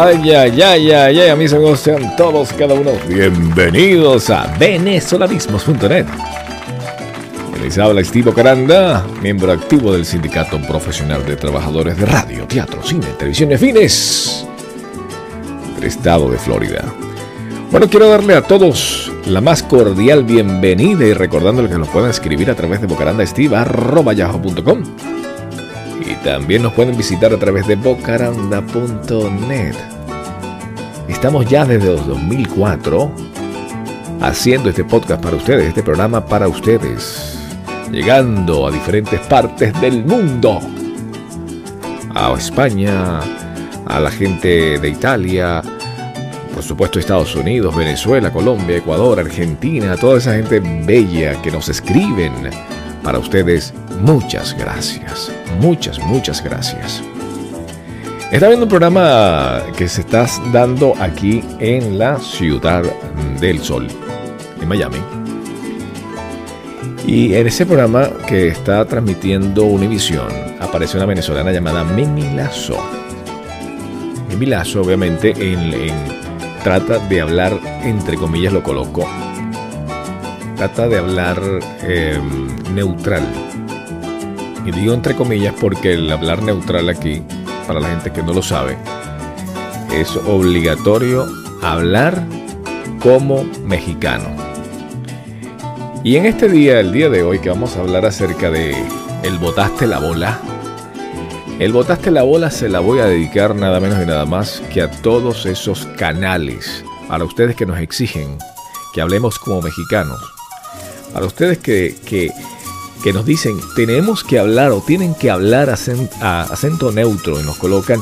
Ay, ay, ay, ay, ay, mis amigos, sean todos, cada uno, bienvenidos a venezolanismos.net. Les habla Estivo Caranda, miembro activo del Sindicato Profesional de Trabajadores de Radio, Teatro, Cine, Televisión y Fines del estado de Florida. Bueno, quiero darle a todos la más cordial bienvenida y recordándoles que nos pueden escribir a través de bocarandastiva.yahoo.com y también nos pueden visitar a través de bocaranda.net. Estamos ya desde el 2004 haciendo este podcast para ustedes, este programa para ustedes, llegando a diferentes partes del mundo, a España, a la gente de Italia, por supuesto Estados Unidos, Venezuela, Colombia, Ecuador, Argentina, toda esa gente bella que nos escriben. Para ustedes, muchas gracias. Muchas, muchas gracias. Está viendo un programa que se está dando aquí en la Ciudad del Sol, en Miami. Y en ese programa que está transmitiendo Univision aparece una venezolana llamada Mimi Lazo. Mimi Lazo, obviamente, en, en- trata de hablar, entre comillas, lo coloco. Trata de hablar eh, neutral. Y digo entre comillas porque el hablar neutral aquí, para la gente que no lo sabe, es obligatorio hablar como mexicano. Y en este día, el día de hoy, que vamos a hablar acerca de el botaste la bola. El botaste la bola se la voy a dedicar nada menos y nada más que a todos esos canales, para ustedes que nos exigen que hablemos como mexicanos, para ustedes que, que, que nos dicen tenemos que hablar o tienen que hablar acento neutro y nos colocan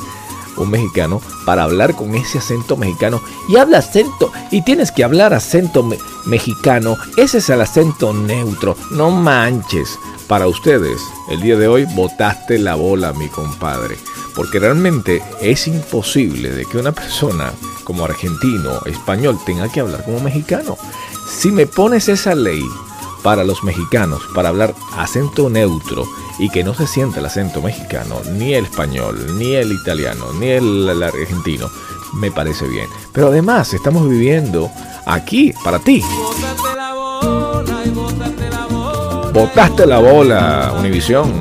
un mexicano para hablar con ese acento mexicano y habla acento y tienes que hablar acento me- mexicano, ese es el acento neutro, no manches. Para ustedes, el día de hoy botaste la bola, mi compadre, porque realmente es imposible de que una persona como argentino, español, tenga que hablar como mexicano. Si me pones esa ley para los mexicanos, para hablar acento neutro y que no se sienta el acento mexicano, ni el español, ni el italiano, ni el, argentino, me parece bien. Pero además estamos viviendo aquí para ti. Botaste la bola, Univisión.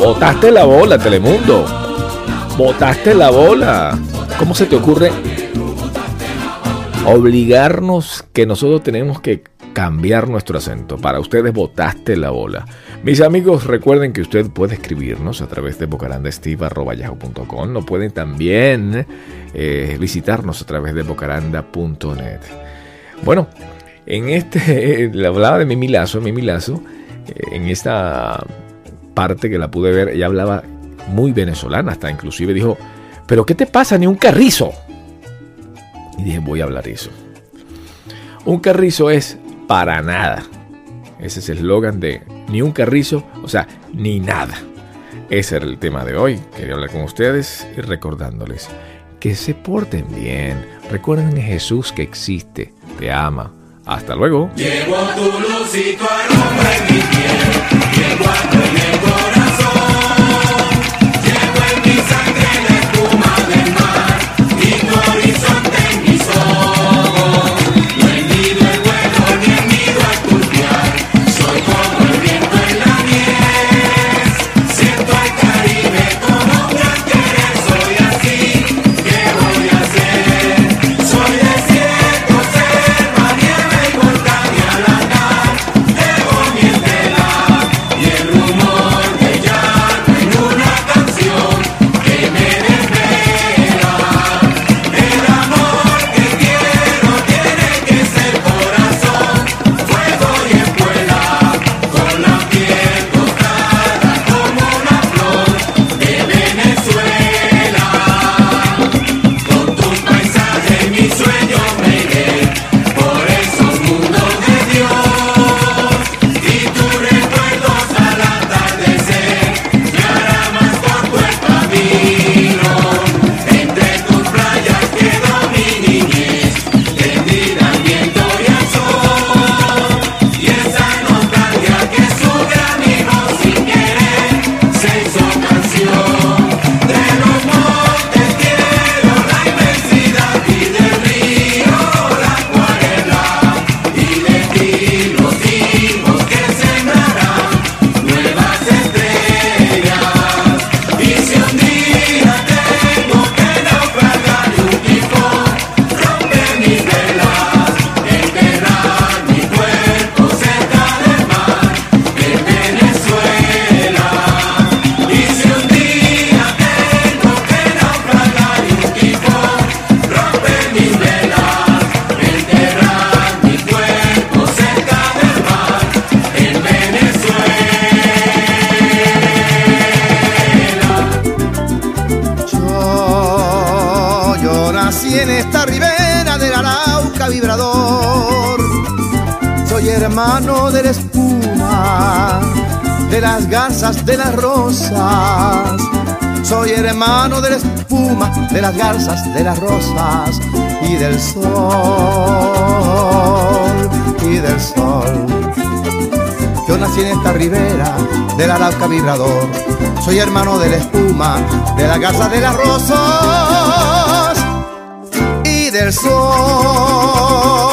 Botaste la bola, Telemundo. Botaste la bola. ¿Cómo se te ocurre obligarnos que nosotros tenemos que cambiar nuestro acento? Para ustedes botaste la bola. Mis amigos, recuerden que usted puede escribirnos a través de bocarandastiva.yahoo.com. No pueden también eh, visitarnos a través de bocaranda.net. Bueno, en este, le hablaba de Mimi Lazo, Mimi Lazo, eh, en esta parte que la pude ver, ella hablaba muy venezolana, hasta inclusive dijo, pero ¿qué te pasa? Ni un carrizo. Y dije, voy a hablar eso. Un carrizo es para nada. Ese es el eslogan de ni un carrizo, o sea, ni nada. Ese era el tema de hoy. Quería hablar con ustedes y recordándoles que se porten bien. Recuerden a Jesús que existe, te ama. Hasta luego. Llevo tu lucito aroma en mi piel, llevo algo en nací en esta ribera del Arauca vibrador. Soy hermano de la espuma, de las garzas, de las rosas. Soy hermano de la espuma, de las garzas, de las rosas y del sol, y del sol. Yo nací en esta ribera del Arauca vibrador. Soy hermano de la espuma, de las garzas, de las rosas y del sol.